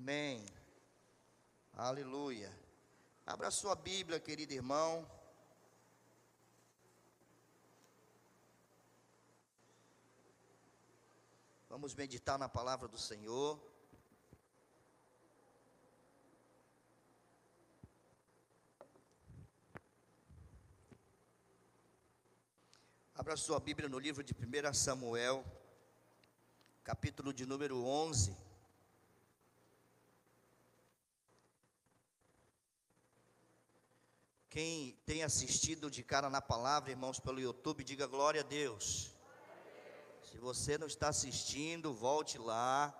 Amém. Aleluia. Abra sua Bíblia, querido irmão. Vamos meditar na palavra do Senhor. Abra sua Bíblia no livro de 1 Samuel, capítulo de número 11. Quem tem assistido de cara na palavra, irmãos, pelo YouTube, diga glória a Deus. Se você não está assistindo, volte lá.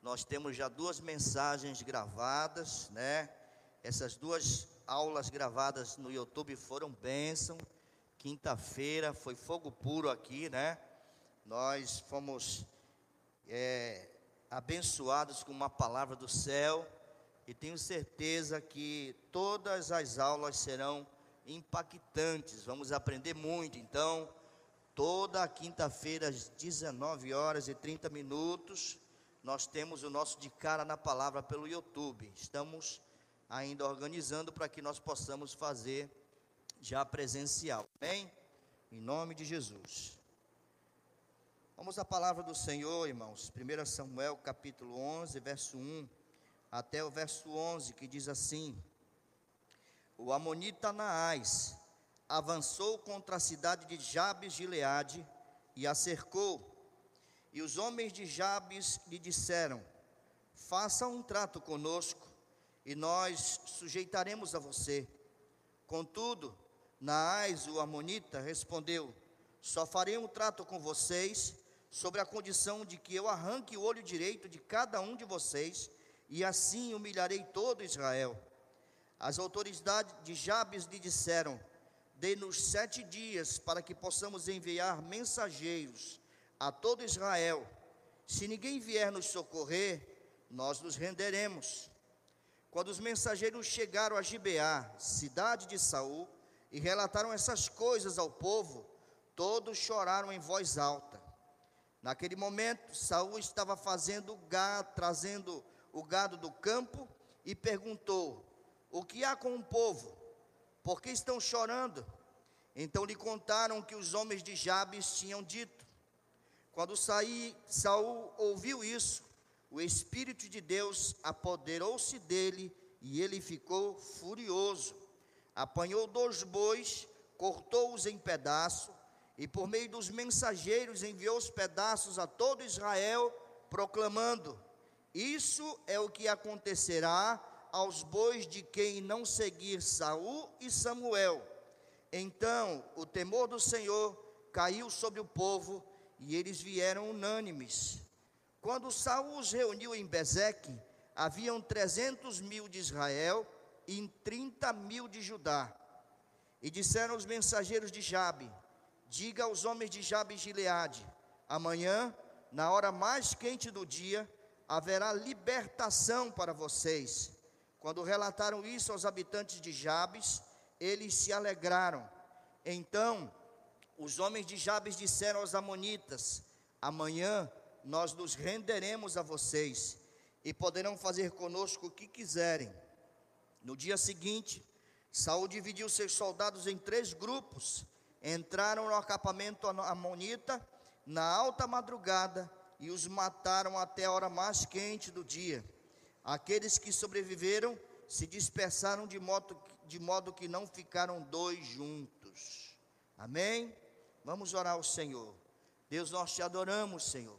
Nós temos já duas mensagens gravadas, né? Essas duas aulas gravadas no YouTube foram bênção. Quinta-feira foi fogo puro aqui, né? Nós fomos é, abençoados com uma palavra do céu e tenho certeza que todas as aulas serão impactantes. Vamos aprender muito. Então, toda quinta-feira às 19 horas e 30 minutos, nós temos o nosso de cara na palavra pelo YouTube. Estamos ainda organizando para que nós possamos fazer já presencial. Amém? Em nome de Jesus. Vamos à palavra do Senhor, irmãos. 1 Samuel, capítulo 11, verso 1 até o verso 11, que diz assim: O amonita Naás avançou contra a cidade de Jabes de Gileade e a cercou. E os homens de Jabes lhe disseram: Faça um trato conosco e nós sujeitaremos a você. Contudo, Naás, o Amonita, respondeu: Só farei um trato com vocês, sobre a condição de que eu arranque o olho direito de cada um de vocês, e assim humilharei todo Israel. As autoridades de Jabes lhe disseram: Dê-nos sete dias para que possamos enviar mensageiros a todo Israel. Se ninguém vier nos socorrer, nós nos renderemos. Quando os mensageiros chegaram a Gibeá, cidade de Saul, e relataram essas coisas ao povo, todos choraram em voz alta. Naquele momento, Saul estava fazendo gado, trazendo o gado do campo e perguntou: O que há com o povo? Por que estão chorando? Então lhe contaram que os homens de Jabes tinham dito. Quando saí, Saul ouviu isso, o espírito de Deus apoderou-se dele e ele ficou furioso apanhou dois bois, cortou-os em pedaços, e por meio dos mensageiros enviou os pedaços a todo Israel, proclamando: Isso é o que acontecerá aos bois de quem não seguir Saul e Samuel. Então o temor do Senhor caiu sobre o povo, e eles vieram unânimes. Quando Saul os reuniu em Bezeque, haviam trezentos mil de Israel e trinta mil de Judá. E disseram os mensageiros de Jabe: Diga aos homens de Jabe e Gileade: Amanhã, na hora mais quente do dia, haverá libertação para vocês. Quando relataram isso aos habitantes de Jabes, eles se alegraram. Então, os homens de Jabes disseram aos amonitas: Amanhã nós nos renderemos a vocês e poderão fazer conosco o que quiserem no dia seguinte, Saul dividiu seus soldados em três grupos. Entraram no acampamento amonita na alta madrugada e os mataram até a hora mais quente do dia. Aqueles que sobreviveram se dispersaram de modo, de modo que não ficaram dois juntos. Amém? Vamos orar ao Senhor. Deus, nós te adoramos, Senhor.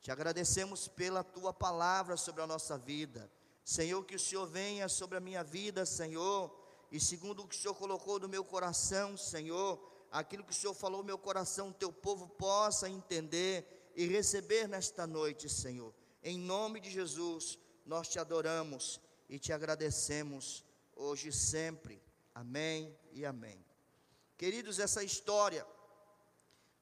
Te agradecemos pela tua palavra sobre a nossa vida. Senhor, que o Senhor venha sobre a minha vida, Senhor, e segundo o que o Senhor colocou no meu coração, Senhor, aquilo que o Senhor falou no meu coração, teu povo possa entender e receber nesta noite, Senhor. Em nome de Jesus, nós te adoramos e te agradecemos hoje e sempre. Amém e amém. Queridos, essa história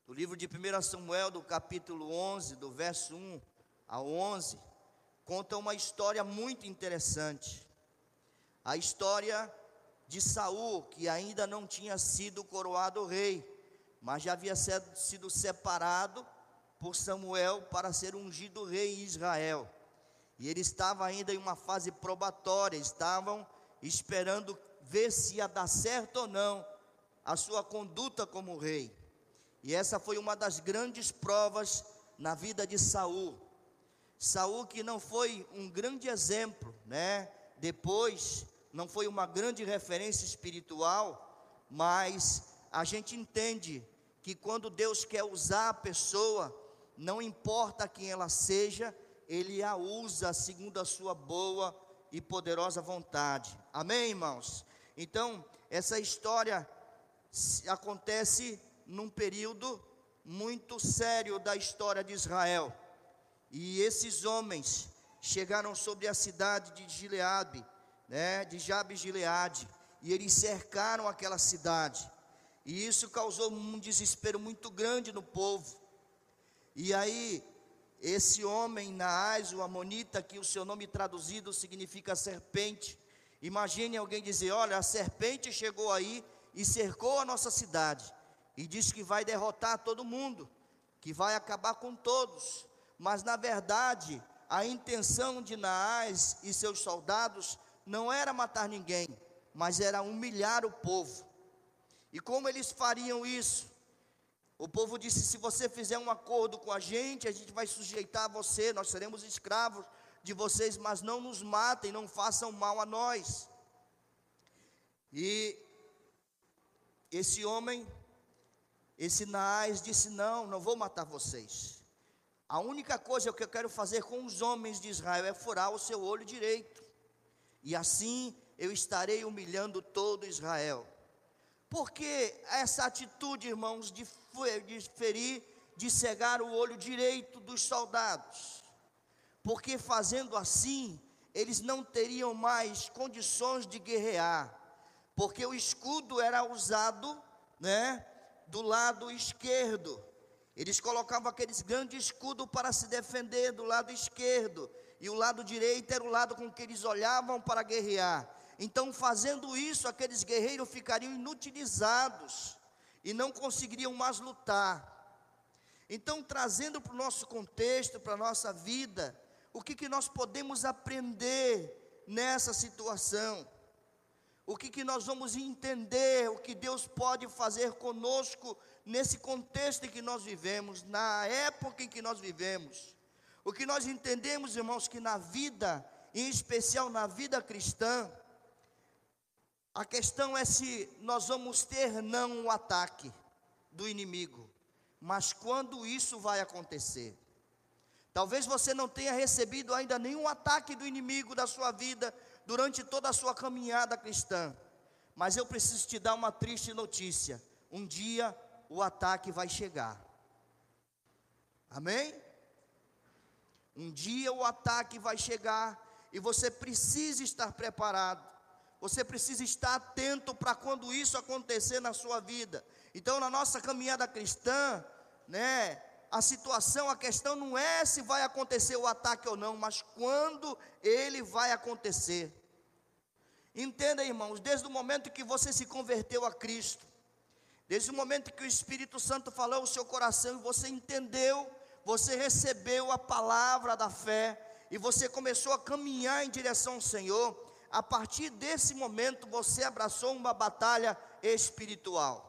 do livro de 1 Samuel, do capítulo 11, do verso 1 ao 11, conta uma história muito interessante. A história de Saul, que ainda não tinha sido coroado rei, mas já havia sido separado por Samuel para ser ungido rei em Israel. E ele estava ainda em uma fase probatória, estavam esperando ver se ia dar certo ou não a sua conduta como rei. E essa foi uma das grandes provas na vida de Saul. Saul que não foi um grande exemplo, né? Depois não foi uma grande referência espiritual, mas a gente entende que quando Deus quer usar a pessoa, não importa quem ela seja, ele a usa segundo a sua boa e poderosa vontade. Amém, irmãos? Então, essa história acontece num período muito sério da história de Israel. E esses homens chegaram sobre a cidade de Gileade, né, de Jabes Gileade, e eles cercaram aquela cidade. E isso causou um desespero muito grande no povo. E aí esse homem, Naás, o Amonita, que o seu nome traduzido significa serpente. Imagine alguém dizer: Olha, a serpente chegou aí e cercou a nossa cidade, e diz que vai derrotar todo mundo, que vai acabar com todos. Mas na verdade, a intenção de Naás e seus soldados não era matar ninguém, mas era humilhar o povo. E como eles fariam isso? O povo disse: se você fizer um acordo com a gente, a gente vai sujeitar você, nós seremos escravos de vocês, mas não nos matem, não façam mal a nós. E esse homem, esse Naás, disse: Não, não vou matar vocês. A única coisa que eu quero fazer com os homens de Israel é furar o seu olho direito, e assim eu estarei humilhando todo Israel. Porque essa atitude, irmãos, de, de ferir, de cegar o olho direito dos soldados? Porque fazendo assim, eles não teriam mais condições de guerrear, porque o escudo era usado, né, do lado esquerdo. Eles colocavam aquele grande escudo para se defender do lado esquerdo, e o lado direito era o lado com que eles olhavam para guerrear. Então, fazendo isso, aqueles guerreiros ficariam inutilizados e não conseguiriam mais lutar. Então, trazendo para o nosso contexto, para a nossa vida, o que, que nós podemos aprender nessa situação? O que, que nós vamos entender, o que Deus pode fazer conosco nesse contexto em que nós vivemos, na época em que nós vivemos. O que nós entendemos, irmãos, que na vida, em especial na vida cristã, a questão é se nós vamos ter não o ataque do inimigo, mas quando isso vai acontecer. Talvez você não tenha recebido ainda nenhum ataque do inimigo da sua vida durante toda a sua caminhada cristã, mas eu preciso te dar uma triste notícia: um dia o ataque vai chegar. Amém? Um dia o ataque vai chegar e você precisa estar preparado. Você precisa estar atento para quando isso acontecer na sua vida. Então, na nossa caminhada cristã, né, a situação, a questão não é se vai acontecer o ataque ou não, mas quando ele vai acontecer. Entenda, irmãos, desde o momento que você se converteu a Cristo, desde o momento que o Espírito Santo falou ao seu coração e você entendeu, você recebeu a palavra da fé e você começou a caminhar em direção ao Senhor, a partir desse momento você abraçou uma batalha espiritual.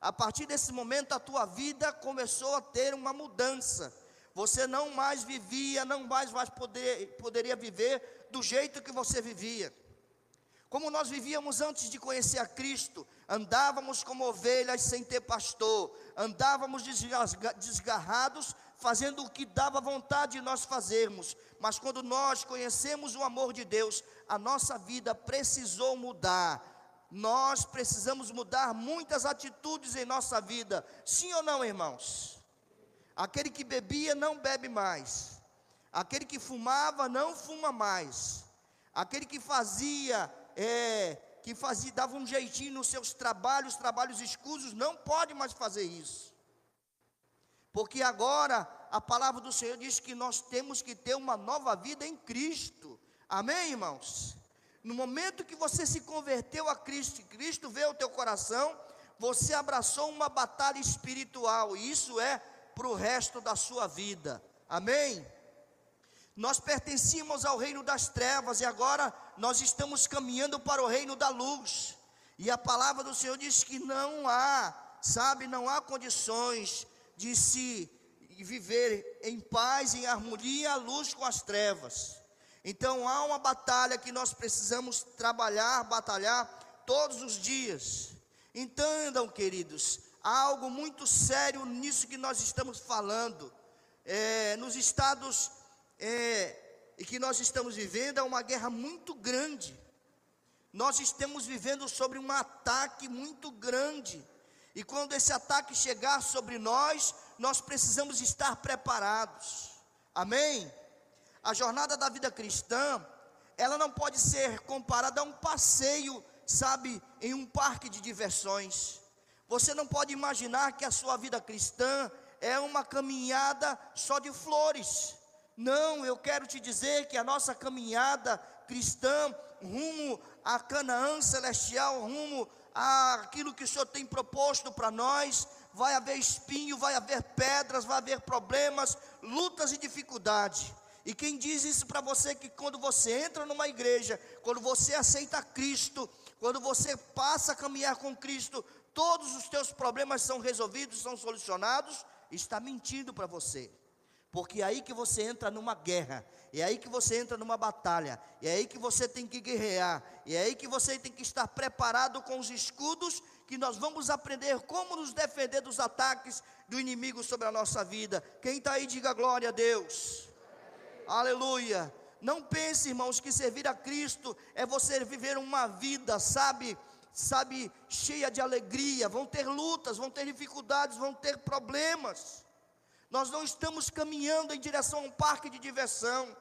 A partir desse momento a tua vida começou a ter uma mudança. Você não mais vivia, não mais, mais poder, poderia viver do jeito que você vivia. Como nós vivíamos antes de conhecer a Cristo, andávamos como ovelhas sem ter pastor, andávamos desgarrados, fazendo o que dava vontade de nós fazermos, mas quando nós conhecemos o amor de Deus, a nossa vida precisou mudar. Nós precisamos mudar muitas atitudes em nossa vida. Sim ou não, irmãos? Aquele que bebia não bebe mais. Aquele que fumava não fuma mais. Aquele que fazia é, que fazia, dava um jeitinho nos seus trabalhos, trabalhos escusos, não pode mais fazer isso. Porque agora a palavra do Senhor diz que nós temos que ter uma nova vida em Cristo. Amém, irmãos? No momento que você se converteu a Cristo, Cristo veio ao teu coração, você abraçou uma batalha espiritual, e isso é para o resto da sua vida. Amém? Nós pertencíamos ao reino das trevas e agora nós estamos caminhando para o reino da luz. E a palavra do Senhor diz que não há, sabe, não há condições de se viver em paz, em harmonia, a luz com as trevas. Então há uma batalha que nós precisamos trabalhar, batalhar todos os dias. Entendam, queridos, há algo muito sério nisso que nós estamos falando. É, nos estados é, que nós estamos vivendo, é uma guerra muito grande. Nós estamos vivendo sobre um ataque muito grande. E quando esse ataque chegar sobre nós, nós precisamos estar preparados. Amém? A jornada da vida cristã, ela não pode ser comparada a um passeio, sabe, em um parque de diversões. Você não pode imaginar que a sua vida cristã é uma caminhada só de flores. Não, eu quero te dizer que a nossa caminhada cristã rumo a Canaã celestial, rumo àquilo que o Senhor tem proposto para nós, vai haver espinho, vai haver pedras, vai haver problemas, lutas e dificuldade. E quem diz isso para você que quando você entra numa igreja, quando você aceita Cristo, quando você passa a caminhar com Cristo, todos os teus problemas são resolvidos, são solucionados, está mentindo para você porque é aí que você entra numa guerra, é aí que você entra numa batalha, é aí que você tem que guerrear, é aí que você tem que estar preparado com os escudos que nós vamos aprender como nos defender dos ataques do inimigo sobre a nossa vida. Quem está aí, diga glória a Deus. Aleluia. Não pense, irmãos, que servir a Cristo é você viver uma vida, sabe, sabe, cheia de alegria. Vão ter lutas, vão ter dificuldades, vão ter problemas. Nós não estamos caminhando em direção a um parque de diversão,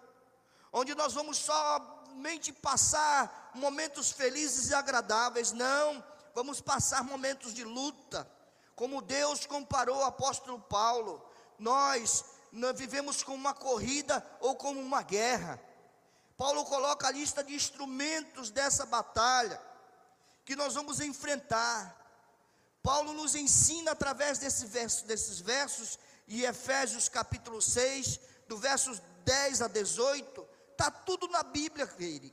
onde nós vamos somente passar momentos felizes e agradáveis. Não, vamos passar momentos de luta. Como Deus comparou o apóstolo Paulo, nós, nós vivemos com uma corrida ou como uma guerra. Paulo coloca a lista de instrumentos dessa batalha que nós vamos enfrentar. Paulo nos ensina através desse verso, desses versos e Efésios capítulo 6, do versos 10 a 18, está tudo na Bíblia,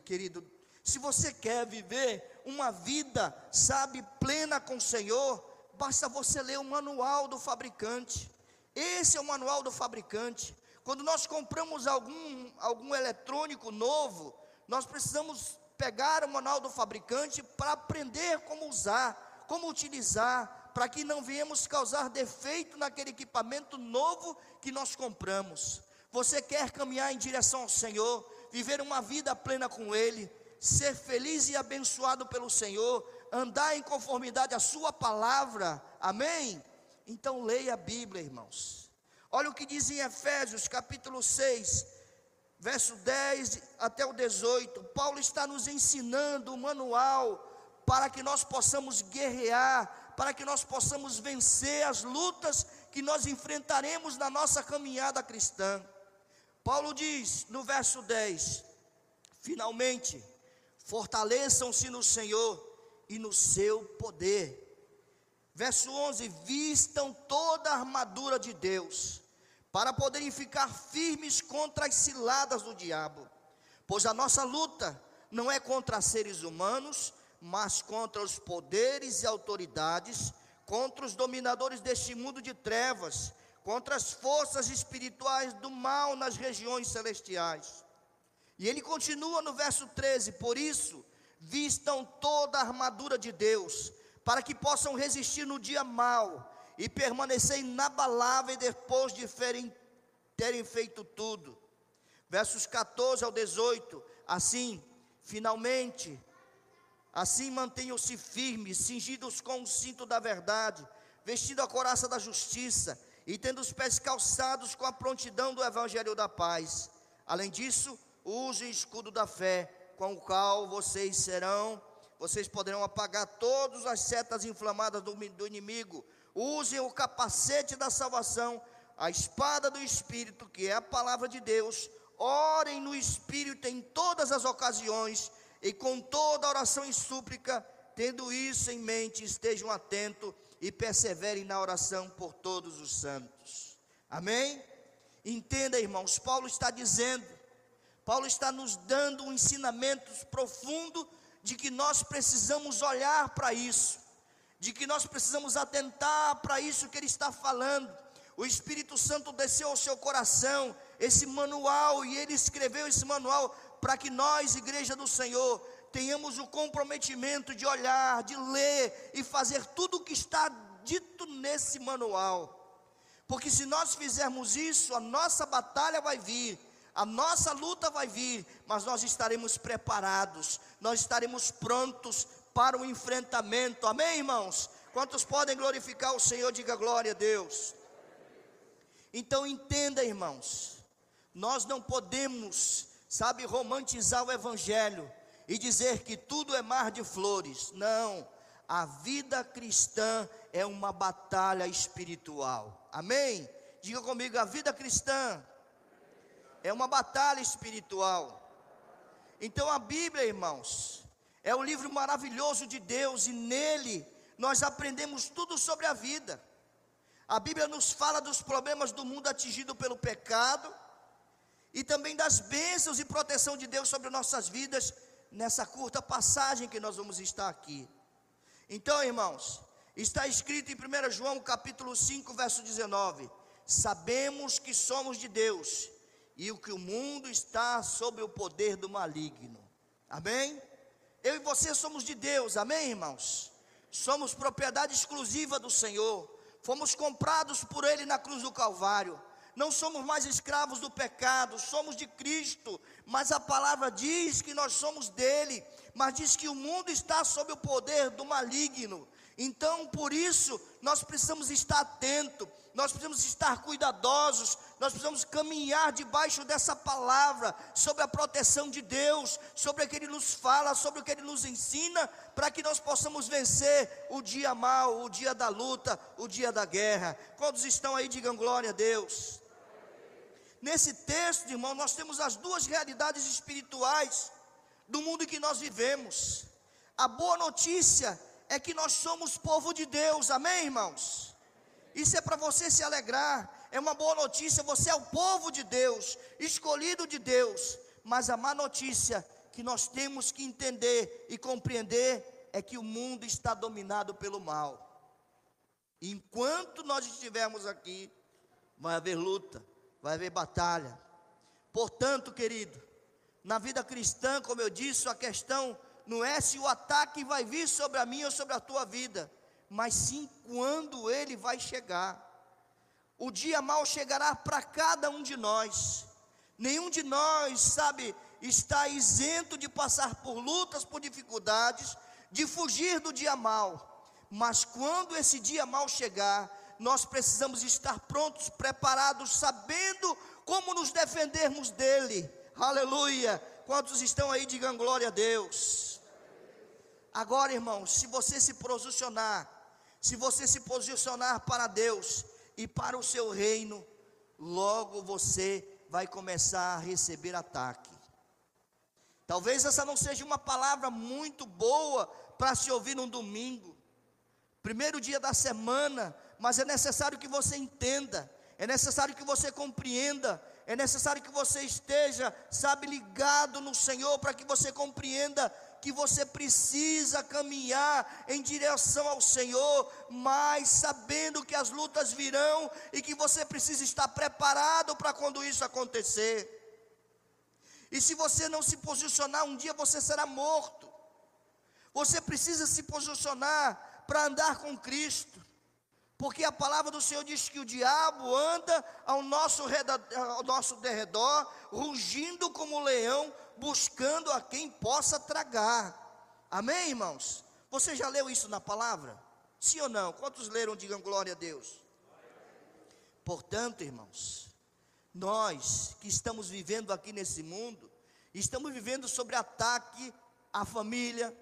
querido. Se você quer viver uma vida, sabe, plena com o Senhor, basta você ler o manual do fabricante. Esse é o manual do fabricante. Quando nós compramos algum, algum eletrônico novo, nós precisamos pegar o manual do fabricante para aprender como usar, como utilizar, para que não venhamos causar defeito naquele equipamento novo que nós compramos. Você quer caminhar em direção ao Senhor, viver uma vida plena com Ele, ser feliz e abençoado pelo Senhor, andar em conformidade à Sua palavra, amém? Então leia a Bíblia, irmãos. Olha o que diz em Efésios capítulo 6, verso 10 até o 18. Paulo está nos ensinando o manual para que nós possamos guerrear para que nós possamos vencer as lutas que nós enfrentaremos na nossa caminhada cristã. Paulo diz no verso 10: Finalmente, fortaleçam-se no Senhor e no seu poder. Verso 11: Vistam toda a armadura de Deus, para poderem ficar firmes contra as ciladas do diabo, pois a nossa luta não é contra seres humanos, mas contra os poderes e autoridades, contra os dominadores deste mundo de trevas, contra as forças espirituais do mal nas regiões celestiais. E ele continua no verso 13: Por isso, vistam toda a armadura de Deus, para que possam resistir no dia mal e permanecer inabaláveis depois de terem feito tudo. Versos 14 ao 18: Assim, finalmente, Assim mantenham-se firmes, cingidos com o cinto da verdade, vestindo a coraça da justiça e tendo os pés calçados com a prontidão do evangelho da paz. Além disso, usem o escudo da fé, com o qual vocês serão, vocês poderão apagar todas as setas inflamadas do, do inimigo. Usem o capacete da salvação, a espada do Espírito, que é a palavra de Deus. Orem no Espírito em todas as ocasiões e com toda oração e súplica, tendo isso em mente, estejam atentos e perseverem na oração por todos os santos. Amém? Entenda, irmãos, Paulo está dizendo Paulo está nos dando um ensinamento profundo de que nós precisamos olhar para isso, de que nós precisamos atentar para isso que ele está falando. O Espírito Santo desceu ao seu coração esse manual e ele escreveu esse manual para que nós, igreja do Senhor, tenhamos o comprometimento de olhar, de ler e fazer tudo o que está dito nesse manual. Porque se nós fizermos isso, a nossa batalha vai vir, a nossa luta vai vir, mas nós estaremos preparados, nós estaremos prontos para o enfrentamento. Amém, irmãos? Quantos podem glorificar o Senhor? Diga glória a Deus. Então entenda, irmãos, nós não podemos, sabe, romantizar o Evangelho e dizer que tudo é mar de flores. Não, a vida cristã é uma batalha espiritual. Amém? Diga comigo, a vida cristã é uma batalha espiritual. Então a Bíblia, irmãos, é um livro maravilhoso de Deus e nele nós aprendemos tudo sobre a vida. A Bíblia nos fala dos problemas do mundo atingido pelo pecado e também das bênçãos e proteção de Deus sobre nossas vidas nessa curta passagem que nós vamos estar aqui. Então, irmãos, está escrito em 1 João capítulo 5, verso 19: Sabemos que somos de Deus e o que o mundo está sob o poder do maligno. Amém? Eu e você somos de Deus, amém, irmãos? Somos propriedade exclusiva do Senhor. Fomos comprados por Ele na cruz do Calvário não somos mais escravos do pecado, somos de Cristo, mas a palavra diz que nós somos dele, mas diz que o mundo está sob o poder do maligno. Então, por isso, nós precisamos estar atentos, nós precisamos estar cuidadosos, nós precisamos caminhar debaixo dessa palavra, sobre a proteção de Deus, sobre o que Ele nos fala, sobre o que Ele nos ensina, para que nós possamos vencer o dia mal, o dia da luta, o dia da guerra. Quantos estão aí, digam glória a Deus. Nesse texto, irmão, nós temos as duas realidades espirituais do mundo que nós vivemos. A boa notícia é que nós somos povo de Deus, amém, irmãos? Isso é para você se alegrar, é uma boa notícia, você é o povo de Deus, escolhido de Deus. Mas a má notícia que nós temos que entender e compreender é que o mundo está dominado pelo mal. Enquanto nós estivermos aqui, vai haver luta, vai haver batalha. Portanto, querido, na vida cristã, como eu disse, a questão não é se o ataque vai vir sobre a minha ou sobre a tua vida, mas sim quando ele vai chegar. O dia mal chegará para cada um de nós. Nenhum de nós, sabe, está isento de passar por lutas, por dificuldades, de fugir do dia mal. Mas quando esse dia mal chegar, nós precisamos estar prontos, preparados, sabendo como nos defendermos dele. Aleluia. Quantos estão aí, digam glória a Deus. Agora, irmãos, se você se posicionar, se você se posicionar para Deus e para o seu reino, logo você vai começar a receber ataque. Talvez essa não seja uma palavra muito boa para se ouvir num domingo, primeiro dia da semana, mas é necessário que você entenda, é necessário que você compreenda, é necessário que você esteja, sabe, ligado no Senhor, para que você compreenda que você precisa caminhar em direção ao Senhor, mas sabendo que as lutas virão e que você precisa estar preparado para quando isso acontecer. E se você não se posicionar, um dia você será morto. Você precisa se posicionar para andar com Cristo. Porque a palavra do Senhor diz que o diabo anda ao nosso, redor, ao nosso derredor, rugindo como leão, buscando a quem possa tragar. Amém, irmãos? Você já leu isso na palavra? Sim ou não? Quantos leram? Digam glória a Deus. Portanto, irmãos, nós que estamos vivendo aqui nesse mundo, estamos vivendo sobre ataque à família,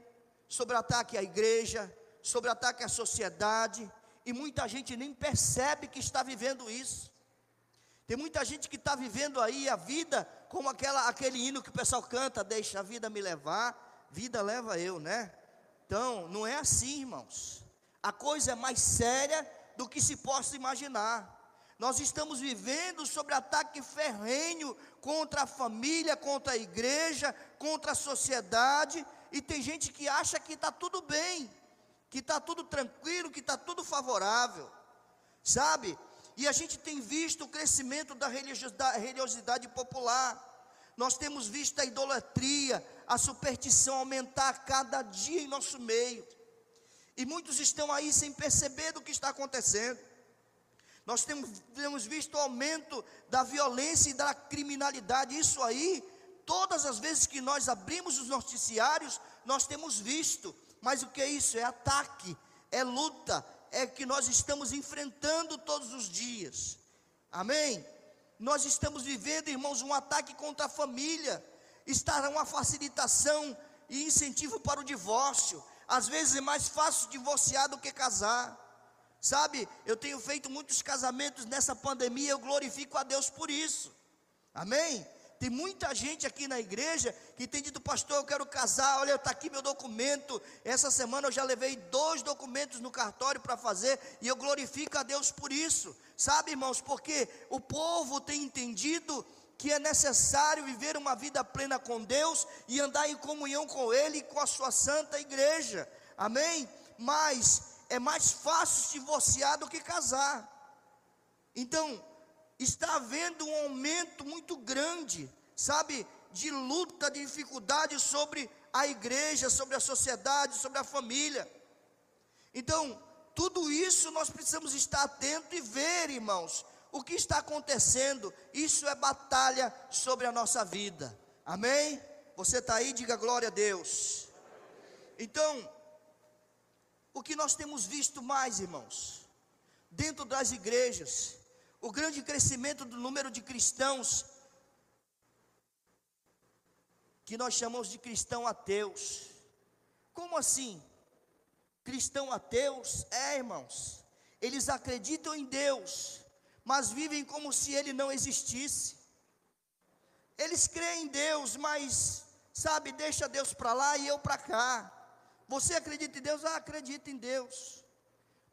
sobre ataque à igreja, sobre ataque à sociedade, e muita gente nem percebe que está vivendo isso. Tem muita gente que está vivendo aí a vida como aquela, aquele hino que o pessoal canta, deixa a vida me levar, vida leva eu, né? Então, não é assim, irmãos. A coisa é mais séria do que se possa imaginar. Nós estamos vivendo sobre ataque ferrenho contra a família, contra a igreja, contra a sociedade, e tem gente que acha que está tudo bem, que está tudo tranquilo, que está tudo favorável, sabe? E a gente tem visto o crescimento da religiosidade popular, nós temos visto a idolatria, a superstição aumentar a cada dia em nosso meio, e muitos estão aí sem perceber do que está acontecendo. Nós temos, temos visto o aumento da violência e da criminalidade. Isso aí, todas as vezes que nós abrimos os noticiários, nós temos visto. Mas o que é isso? É ataque, é luta, é que nós estamos enfrentando todos os dias. Amém? Nós estamos vivendo, irmãos, um ataque contra a família. Está uma facilitação e incentivo para o divórcio. Às vezes é mais fácil divorciar do que casar. Sabe, eu tenho feito muitos casamentos nessa pandemia, eu glorifico a Deus por isso. Amém? Tem muita gente aqui na igreja que tem dito, pastor, eu quero casar, olha, está aqui meu documento. Essa semana eu já levei dois documentos no cartório para fazer e eu glorifico a Deus por isso. Sabe, irmãos, porque o povo tem entendido que é necessário viver uma vida plena com Deus e andar em comunhão com Ele e com a sua santa igreja. Amém? Mas é mais fácil se divorciar do que casar. Então, está havendo um aumento muito grande, sabe, de luta, de dificuldade sobre a igreja, sobre a sociedade, sobre a família. Então, tudo isso nós precisamos estar atento e ver, irmãos, o que está acontecendo. Isso é batalha sobre a nossa vida. Amém? Você está aí, diga glória a Deus. Então, o que nós temos visto mais, irmãos, dentro das igrejas, o grande crescimento do número de cristãos, que nós chamamos de cristão ateus. Como assim? Cristão ateus? É, irmãos, eles acreditam em Deus, mas vivem como se ele não existisse. Eles creem em Deus, mas, sabe, deixa Deus para lá e eu para cá. Você acredita em Deus? Ah, acredita em Deus.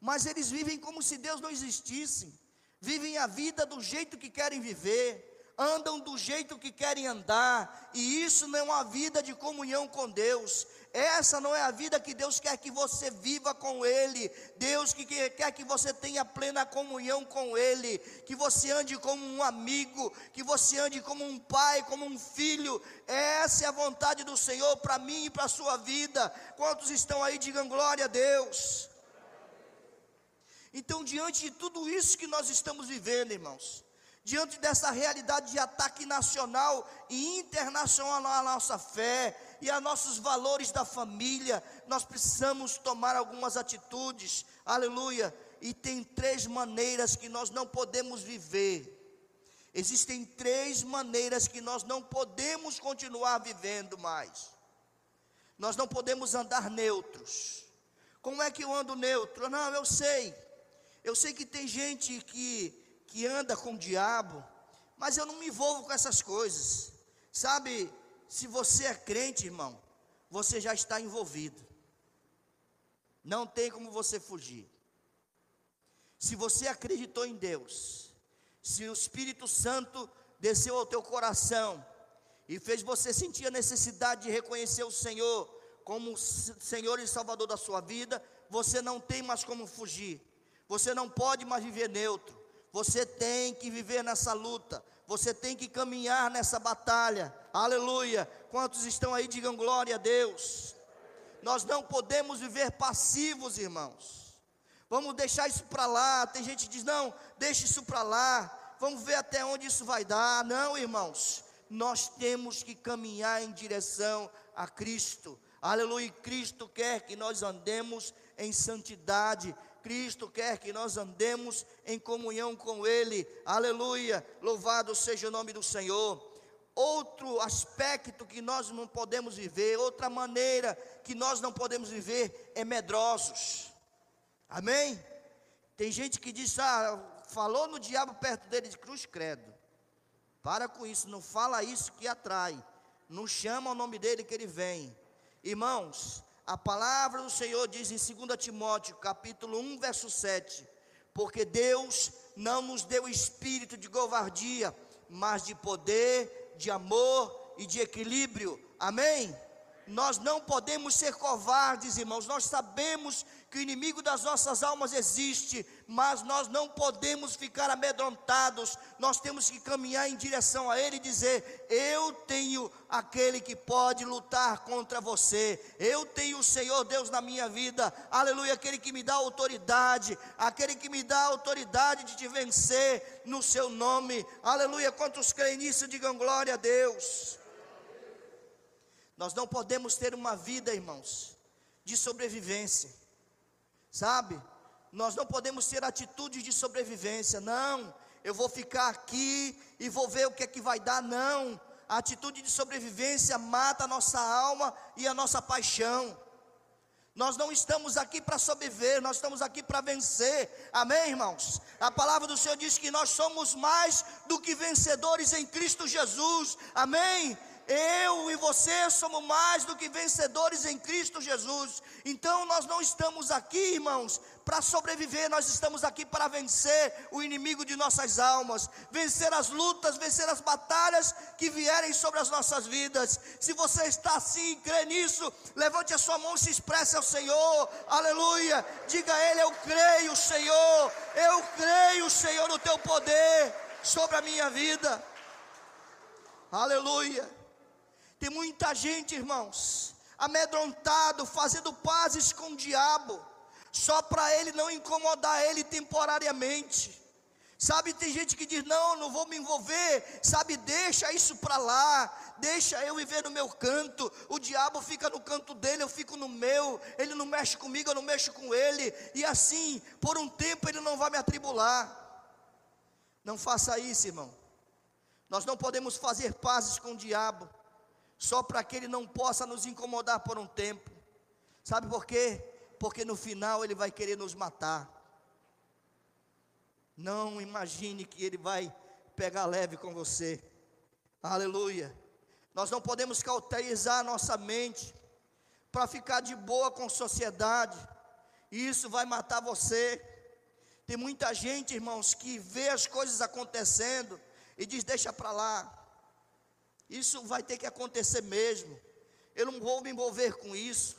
Mas eles vivem como se Deus não existisse. Vivem a vida do jeito que querem viver andam do jeito que querem andar, e isso não é uma vida de comunhão com Deus, essa não é a vida que Deus quer que você viva com Ele. Deus que quer que você tenha plena comunhão com Ele. Que você ande como um amigo. Que você ande como um pai, como um filho. Essa é a vontade do Senhor para mim e para a sua vida. Quantos estão aí, digam glória a Deus. Então, diante de tudo isso que nós estamos vivendo, irmãos, diante dessa realidade de ataque nacional e internacional à nossa fé e a nossos valores da família, nós precisamos tomar algumas atitudes, aleluia. E tem três maneiras que nós não podemos viver. Existem três maneiras que nós não podemos continuar vivendo mais. Nós não podemos andar neutros. Como é que eu ando neutro? Não, eu sei. Eu sei que tem gente que que anda com o diabo, mas eu não me envolvo com essas coisas. Sabe, se você é crente, irmão, você já está envolvido. Não tem como você fugir. Se você acreditou em Deus, se o Espírito Santo desceu ao teu coração e fez você sentir a necessidade de reconhecer o Senhor como Senhor e Salvador da sua vida, você não tem mais como fugir. Você não pode mais viver neutro. Você tem que viver nessa luta. Você tem que caminhar nessa batalha. Aleluia. Quantos estão aí, digam glória a Deus. Nós não podemos viver passivos, irmãos. Vamos deixar isso para lá. Tem gente que diz: não, deixa isso para lá. Vamos ver até onde isso vai dar. Não, irmãos. Nós temos que caminhar em direção a Cristo. Aleluia. Cristo quer que nós andemos em santidade. Cristo quer que nós andemos em comunhão com Ele. Aleluia! Louvado seja o nome do Senhor. Outro aspecto que nós não podemos viver, outra maneira que nós não podemos viver é medrosos. Amém? Tem gente que diz, ah, falou no diabo perto dele de cruz credo. Para com isso, não fala isso que atrai. Não chama o nome dele que ele vem. Irmãos, a palavra do Senhor diz em 2 Timóteo, capítulo 1, verso 7: Porque Deus não nos deu espírito de covardia, mas de poder, de amor e de equilíbrio. Amém? Nós não podemos ser covardes, irmãos. Nós sabemos que o inimigo das nossas almas existe, mas nós não podemos ficar amedrontados. Nós temos que caminhar em direção a ele e dizer: Eu tenho aquele que pode lutar contra você. Eu tenho o Senhor Deus na minha vida. Aleluia, aquele que me dá autoridade, aquele que me dá autoridade de te vencer no seu nome. Aleluia. Quantos creem nisso, digam glória a Deus. Nós não podemos ter uma vida, irmãos, de sobrevivência, sabe? Nós não podemos ter atitudes de sobrevivência, não. Eu vou ficar aqui e vou ver o que é que vai dar, não. A atitude de sobrevivência mata a nossa alma e a nossa paixão. Nós não estamos aqui para sobreviver, nós estamos aqui para vencer. Amém, irmãos? A palavra do Senhor diz que nós somos mais do que vencedores em Cristo Jesus. Amém? Eu e você somos mais do que vencedores em Cristo Jesus. Então nós não estamos aqui, irmãos, para sobreviver, nós estamos aqui para vencer o inimigo de nossas almas, vencer as lutas, vencer as batalhas que vierem sobre as nossas vidas. Se você está assim e crê nisso, levante a sua mão e se expresse ao Senhor, aleluia. Diga a Ele: Eu creio, Senhor, eu creio, Senhor, no Teu poder sobre a minha vida, aleluia. Tem muita gente, irmãos, amedrontado, fazendo pazes com o diabo, só para ele não incomodar ele temporariamente. Sabe, tem gente que diz: Não, não vou me envolver. Sabe, deixa isso para lá, deixa eu viver no meu canto. O diabo fica no canto dele, eu fico no meu. Ele não mexe comigo, eu não mexo com ele. E assim, por um tempo, ele não vai me atribular. Não faça isso, irmão. Nós não podemos fazer pazes com o diabo só para que ele não possa nos incomodar por um tempo. Sabe por quê? Porque no final ele vai querer nos matar. Não imagine que ele vai pegar leve com você. Aleluia. Nós não podemos cauterizar nossa mente para ficar de boa com a sociedade. Isso vai matar você. Tem muita gente, irmãos, que vê as coisas acontecendo e diz: deixa para lá. Isso vai ter que acontecer mesmo. Eu não vou me envolver com isso.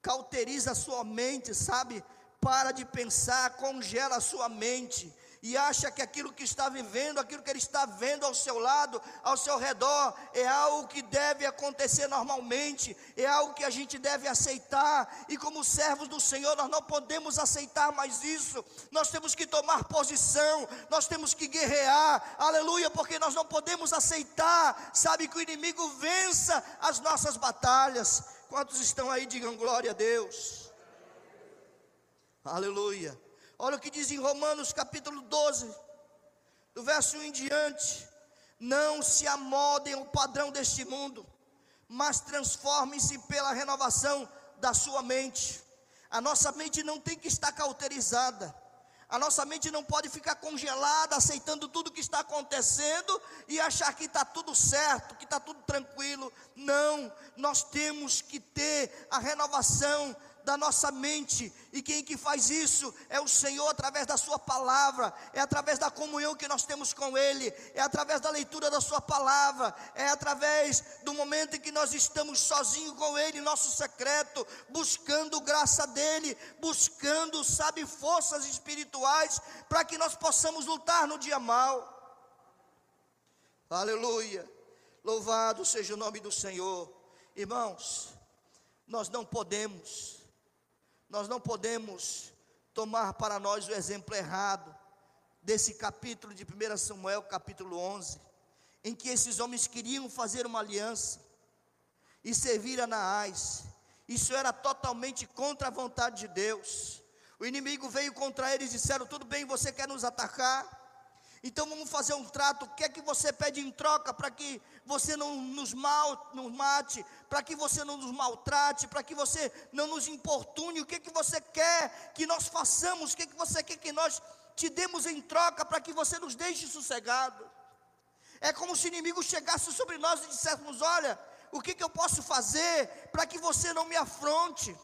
Cauteriza a sua mente, sabe? Para de pensar, congela a sua mente e acha que aquilo que está vivendo, aquilo que ele está vendo ao seu lado, ao seu redor, é algo que deve acontecer normalmente, é algo que a gente deve aceitar, e como servos do Senhor, nós não podemos aceitar mais isso, nós temos que tomar posição, nós temos que guerrear, aleluia, porque nós não podemos aceitar, sabe, que o inimigo vença as nossas batalhas. Quantos estão aí, digam glória a Deus. Aleluia. Olha o que diz em Romanos capítulo 12, do verso 1 em diante: Não se amodem ao padrão deste mundo, mas transformem-se pela renovação da sua mente. A nossa mente não tem que estar cauterizada. A nossa mente não pode ficar congelada, aceitando tudo que está acontecendo e achar que está tudo certo, que está tudo tranquilo. Não, nós temos que ter a renovação da nossa mente, e quem que faz isso? É o Senhor através da Sua palavra, é através da comunhão que nós temos com Ele, é através da leitura da Sua palavra, é através do momento em que nós estamos sozinhos com Ele, nosso secreto, buscando graça dEle, buscando, sabe, forças espirituais, para que nós possamos lutar no dia mal. Aleluia, louvado seja o nome do Senhor, irmãos, nós não podemos nós não podemos tomar para nós o exemplo errado desse capítulo de 1 Samuel, capítulo 11, em que esses homens queriam fazer uma aliança e servir a Naás. Isso era totalmente contra a vontade de Deus. O inimigo veio contra eles e disseram: Tudo bem, você quer nos atacar? Então vamos fazer um trato. O que é que você pede em troca para que você não nos, mal, nos mate, para que você não nos maltrate, para que você não nos importune? O que é que você quer que nós façamos? O que é que você quer que nós te demos em troca para que você nos deixe sossegado? É como se o inimigo chegasse sobre nós e disséssemos: Olha, o que, que eu posso fazer para que você não me afronte,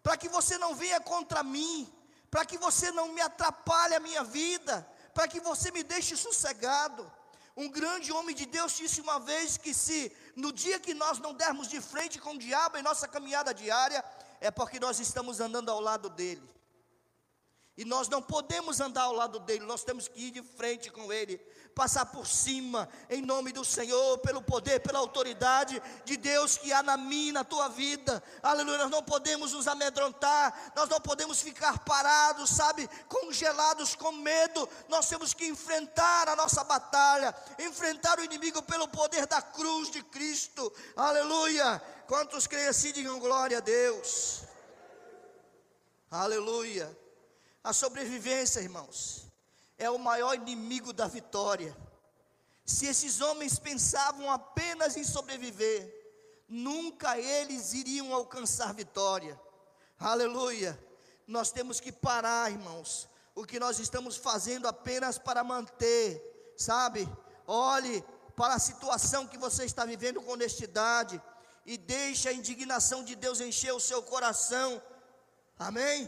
para que você não venha contra mim, para que você não me atrapalhe a minha vida para que você me deixe sossegado. Um grande homem de Deus disse uma vez que se no dia que nós não dermos de frente com o diabo em nossa caminhada diária, é porque nós estamos andando ao lado dele. E nós não podemos andar ao lado dele, nós temos que ir de frente com ele, passar por cima, em nome do Senhor, pelo poder, pela autoridade de Deus que há na e na tua vida. Aleluia, nós não podemos nos amedrontar, nós não podemos ficar parados, sabe, congelados com medo. Nós temos que enfrentar a nossa batalha, enfrentar o inimigo pelo poder da cruz de Cristo. Aleluia. Quantos creem assim, digam glória a Deus. Aleluia. A sobrevivência, irmãos, é o maior inimigo da vitória. Se esses homens pensavam apenas em sobreviver, nunca eles iriam alcançar vitória. Aleluia. Nós temos que parar, irmãos, o que nós estamos fazendo apenas para manter, sabe? Olhe para a situação que você está vivendo com honestidade e deixe a indignação de Deus encher o seu coração. Amém?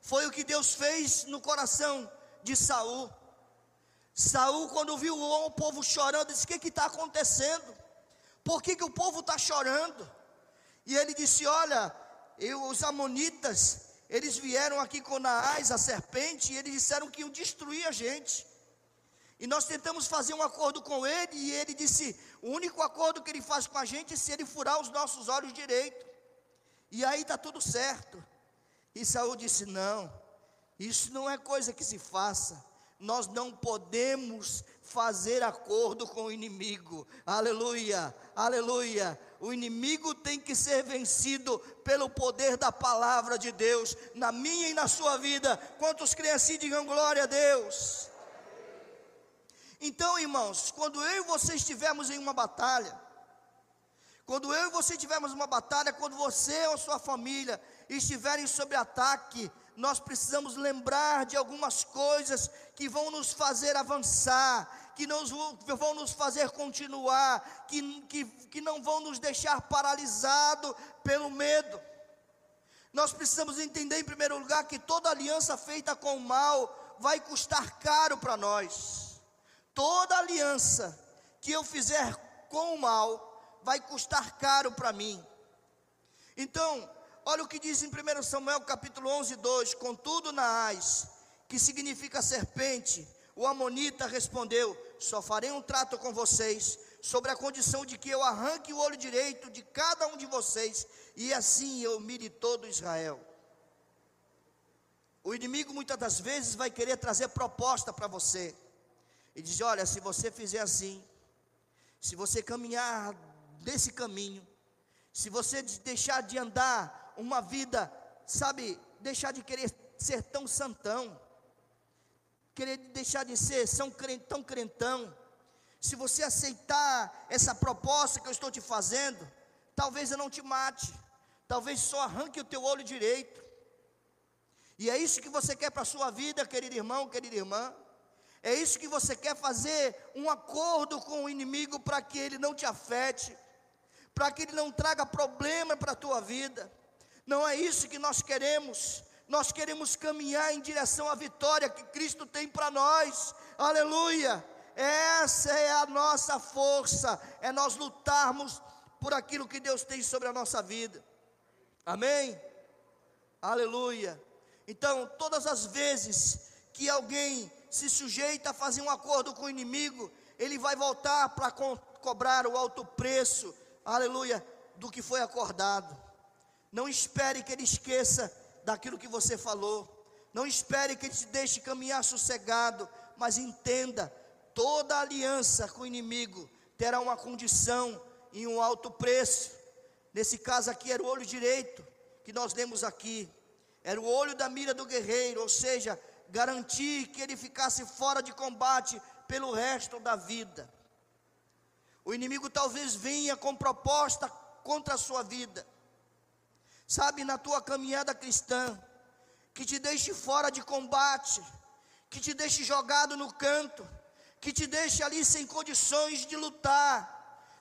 Foi o que Deus fez no coração de Saul. Saul, quando viu o povo chorando, disse: O que está acontecendo? Por que, que o povo está chorando? E ele disse: Olha, eu, os amonitas, eles vieram aqui com Naás, a serpente, e eles disseram que iam destruir a gente. E nós tentamos fazer um acordo com ele, e ele disse: o único acordo que ele faz com a gente é se ele furar os nossos olhos direito. E aí está tudo certo. E Saul disse: Não, isso não é coisa que se faça. Nós não podemos fazer acordo com o inimigo. Aleluia, aleluia. O inimigo tem que ser vencido pelo poder da palavra de Deus na minha e na sua vida. Quantos creem assim, digam glória a Deus. Então, irmãos, quando eu e você estivermos em uma batalha, quando eu e você tivermos uma batalha, quando você ou sua família estiverem sob ataque, nós precisamos lembrar de algumas coisas que vão nos fazer avançar, que vão nos fazer continuar, que, que, que não vão nos deixar paralisado pelo medo. Nós precisamos entender, em primeiro lugar, que toda aliança feita com o mal vai custar caro para nós. Toda aliança que eu fizer com o mal vai custar caro para mim. Então, Olha o que diz em 1 Samuel capítulo 11, 2: Contudo, Naás, que significa serpente, o Amonita respondeu: Só farei um trato com vocês, sobre a condição de que eu arranque o olho direito de cada um de vocês, e assim eu mire todo Israel. O inimigo muitas das vezes vai querer trazer proposta para você, e diz: Olha, se você fizer assim, se você caminhar desse caminho, se você deixar de andar uma vida, sabe, deixar de querer ser tão santão, querer deixar de ser tão crentão. Se você aceitar essa proposta que eu estou te fazendo, talvez eu não te mate, talvez só arranque o teu olho direito. E é isso que você quer para a sua vida, querido irmão, querida irmã. É isso que você quer fazer um acordo com o inimigo para que ele não te afete, para que ele não traga problema para a tua vida. Não é isso que nós queremos. Nós queremos caminhar em direção à vitória que Cristo tem para nós. Aleluia! Essa é a nossa força, é nós lutarmos por aquilo que Deus tem sobre a nossa vida. Amém? Aleluia. Então, todas as vezes que alguém se sujeita a fazer um acordo com o inimigo, ele vai voltar para co cobrar o alto preço, aleluia, do que foi acordado. Não espere que ele esqueça daquilo que você falou. Não espere que ele te deixe caminhar sossegado, mas entenda, toda aliança com o inimigo terá uma condição e um alto preço. Nesse caso aqui era o olho direito que nós lemos aqui. Era o olho da mira do guerreiro, ou seja, garantir que ele ficasse fora de combate pelo resto da vida. O inimigo talvez venha com proposta contra a sua vida sabe, na tua caminhada cristã, que te deixe fora de combate, que te deixe jogado no canto, que te deixe ali sem condições de lutar,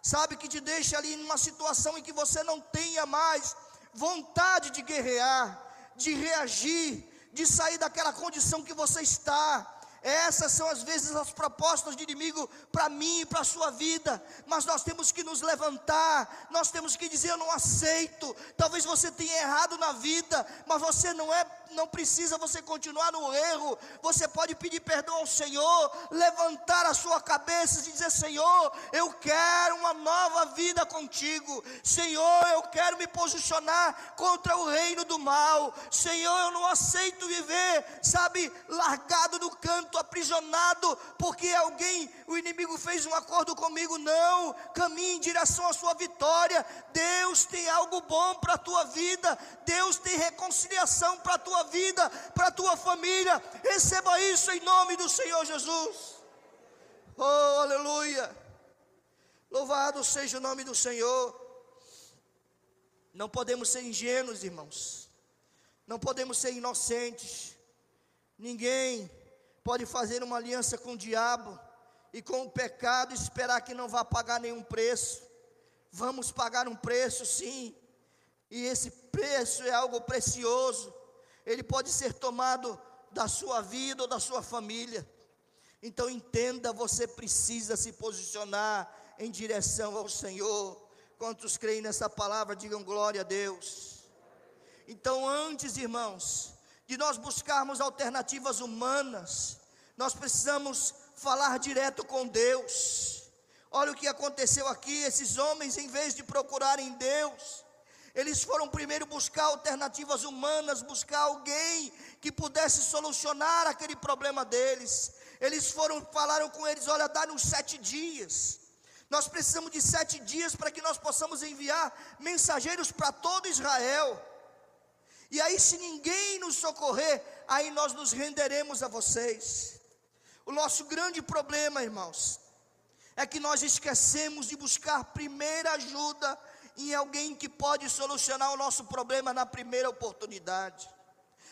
sabe, que te deixe ali numa situação em que você não tenha mais vontade de guerrear, de reagir, de sair daquela condição que você está. Essas são às vezes as propostas de inimigo para mim e para a sua vida, mas nós temos que nos levantar, nós temos que dizer: Eu não aceito. Talvez você tenha errado na vida, mas você não é não precisa você continuar no erro, você pode pedir perdão ao Senhor, levantar a sua cabeça e dizer: Senhor, eu quero uma nova vida contigo, Senhor, eu quero me posicionar contra o reino do mal, Senhor, eu não aceito viver, sabe, largado no canto, aprisionado, porque alguém, o inimigo fez um acordo comigo, não, caminhe em direção à sua vitória, Deus tem algo bom para a tua vida, Deus tem reconciliação para a tua vida, para a tua família. Receba isso em nome do Senhor Jesus. Oh, aleluia. Louvado seja o nome do Senhor. Não podemos ser ingênuos, irmãos. Não podemos ser inocentes. Ninguém pode fazer uma aliança com o diabo e com o pecado esperar que não vá pagar nenhum preço. Vamos pagar um preço, sim. E esse preço é algo precioso ele pode ser tomado da sua vida ou da sua família. Então entenda, você precisa se posicionar em direção ao Senhor. Quantos creem nessa palavra, digam glória a Deus. Então, antes, irmãos, de nós buscarmos alternativas humanas, nós precisamos falar direto com Deus. Olha o que aconteceu aqui: esses homens, em vez de procurarem Deus, eles foram primeiro buscar alternativas humanas, buscar alguém que pudesse solucionar aquele problema deles. Eles foram, falaram com eles: olha, dá-nos sete dias. Nós precisamos de sete dias para que nós possamos enviar mensageiros para todo Israel. E aí, se ninguém nos socorrer, aí nós nos renderemos a vocês. O nosso grande problema, irmãos, é que nós esquecemos de buscar primeira ajuda em alguém que pode solucionar o nosso problema na primeira oportunidade.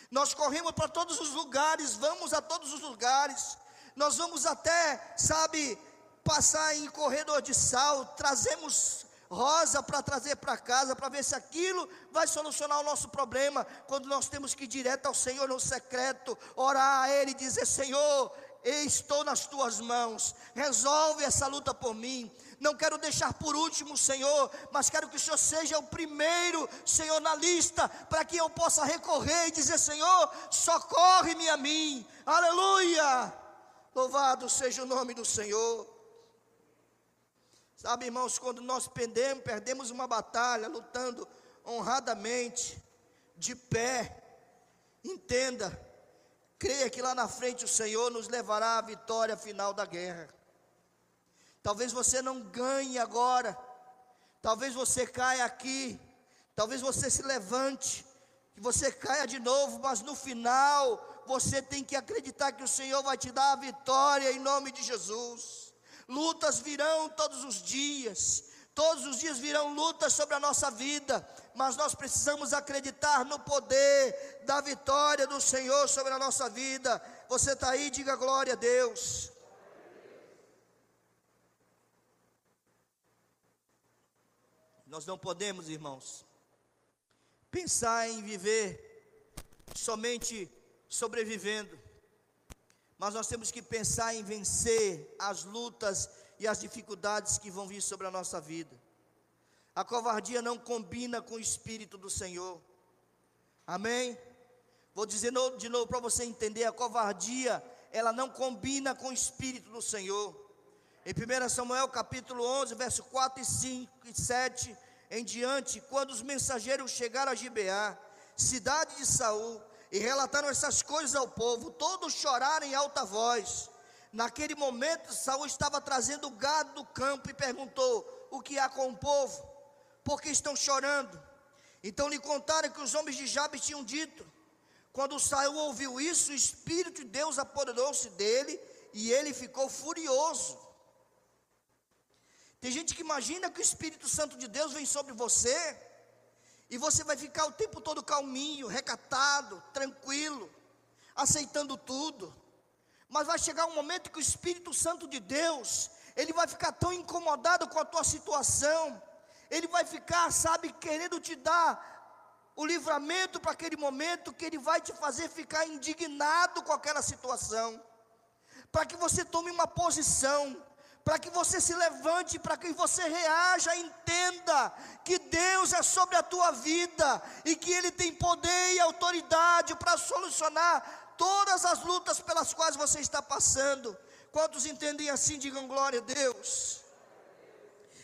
Nós corremos para todos os lugares, vamos a todos os lugares, nós vamos até, sabe, passar em corredor de sal, trazemos rosa para trazer para casa, para ver se aquilo vai solucionar o nosso problema, quando nós temos que ir direto ao Senhor no secreto, orar a Ele e dizer: Senhor, estou nas tuas mãos, resolve essa luta por mim, não quero deixar por último, Senhor, mas quero que o Senhor seja o primeiro, Senhor, na lista, para que eu possa recorrer e dizer: Senhor, socorre-me a mim, aleluia. Louvado seja o nome do Senhor. Sabe, irmãos, quando nós perdemos, perdemos uma batalha lutando honradamente, de pé, entenda, creia que lá na frente o Senhor nos levará à vitória final da guerra. Talvez você não ganhe agora. Talvez você caia aqui. Talvez você se levante. Que você caia de novo, mas no final você tem que acreditar que o Senhor vai te dar a vitória em nome de Jesus. Lutas virão todos os dias. Todos os dias virão lutas sobre a nossa vida, mas nós precisamos acreditar no poder da vitória do Senhor sobre a nossa vida. Você está aí, diga glória a Deus. Nós não podemos, irmãos, pensar em viver somente sobrevivendo, mas nós temos que pensar em vencer as lutas e as dificuldades que vão vir sobre a nossa vida. A covardia não combina com o Espírito do Senhor. Amém? Vou dizer de novo para você entender: a covardia, ela não combina com o Espírito do Senhor. Em 1 Samuel capítulo 11, verso 4 e 5 e 7 em diante, quando os mensageiros chegaram a Gibeá, cidade de Saul, e relataram essas coisas ao povo, todos choraram em alta voz. Naquele momento, Saul estava trazendo o gado do campo e perguntou: O que há com o povo? Por que estão chorando? Então lhe contaram que os homens de Jabes tinham dito. Quando Saul ouviu isso, o Espírito de Deus apoderou-se dele e ele ficou furioso. Tem gente que imagina que o Espírito Santo de Deus vem sobre você e você vai ficar o tempo todo calminho, recatado, tranquilo, aceitando tudo. Mas vai chegar um momento que o Espírito Santo de Deus, ele vai ficar tão incomodado com a tua situação, ele vai ficar, sabe, querendo te dar o livramento para aquele momento que ele vai te fazer ficar indignado com aquela situação. para que você tome uma posição, para que você se levante, para que você reaja, entenda que Deus é sobre a tua vida e que Ele tem poder e autoridade para solucionar todas as lutas pelas quais você está passando. Quantos entendem assim, digam glória a Deus.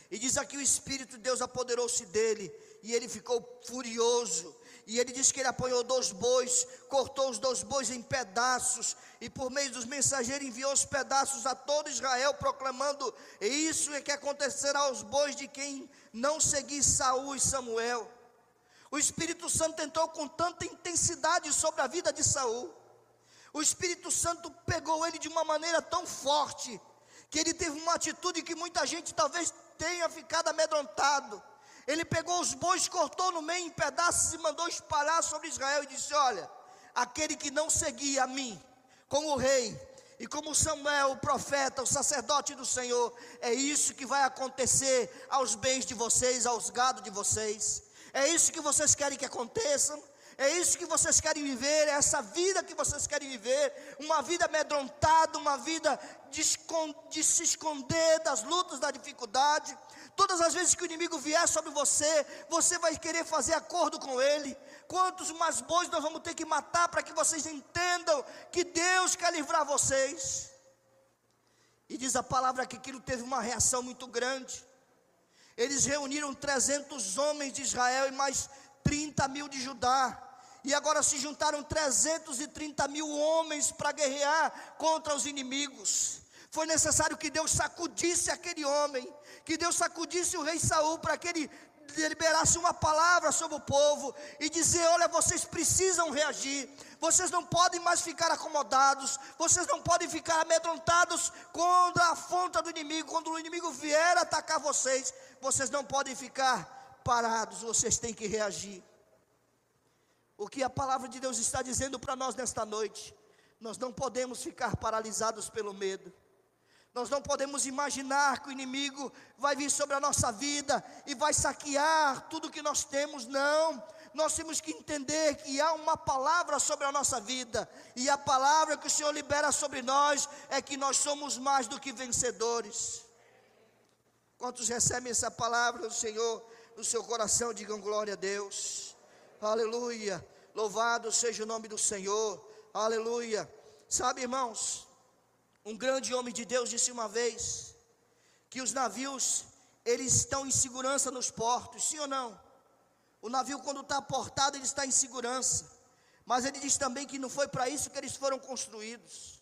E diz aqui o Espírito de Deus apoderou-se dele, e ele ficou furioso. E ele diz que ele apanhou dois bois, cortou os dois bois em pedaços, e por meio dos mensageiros enviou os pedaços a todo Israel, proclamando: Isso é que acontecerá aos bois de quem não seguir Saul e Samuel. O Espírito Santo entrou com tanta intensidade sobre a vida de Saul. O Espírito Santo pegou ele de uma maneira tão forte que ele teve uma atitude que muita gente talvez tenha ficado amedrontado. Ele pegou os bois, cortou no meio em pedaços e mandou espalhar sobre Israel e disse: Olha, aquele que não seguia a mim, como o rei, e como Samuel, o profeta, o sacerdote do Senhor, é isso que vai acontecer aos bens de vocês, aos gados de vocês. É isso que vocês querem que aconteça. É isso que vocês querem viver, é essa vida que vocês querem viver, uma vida amedrontada, uma vida de, de, se esconder das lutas, da dificuldade. Todas as vezes que o inimigo vier sobre você, você vai querer fazer acordo com ele. Quantos mais bois nós vamos ter que matar para que vocês entendam que Deus quer livrar vocês? E diz a palavra que aquilo teve uma reação muito grande. Eles reuniram 300 homens de Israel e mais 30 mil de Judá. E agora se juntaram 330 mil homens para guerrear contra os inimigos. Foi necessário que Deus sacudisse aquele homem, que Deus sacudisse o rei Saul para que ele liberasse uma palavra sobre o povo e dizer: olha, vocês precisam reagir, vocês não podem mais ficar acomodados, vocês não podem ficar amedrontados contra a afronta do inimigo, quando o inimigo vier atacar vocês, vocês não podem ficar parados, vocês têm que reagir o que a palavra de Deus está dizendo para nós nesta noite. Nós não podemos ficar paralisados pelo medo. Nós não podemos imaginar que o inimigo vai vir sobre a nossa vida e vai saquear tudo que nós temos. Não. Nós temos que entender que há uma palavra sobre a nossa vida, e a palavra que o Senhor libera sobre nós é que nós somos mais do que vencedores. Quantos recebem essa palavra do Senhor no seu coração, digam glória a Deus. Aleluia. Louvado seja o nome do Senhor. Aleluia. Sabe, irmãos, um grande homem de Deus disse uma vez que os navios eles estão em segurança nos portos, sim ou não? O navio quando está portado ele está em segurança. Mas ele diz também que não foi para isso que eles foram construídos.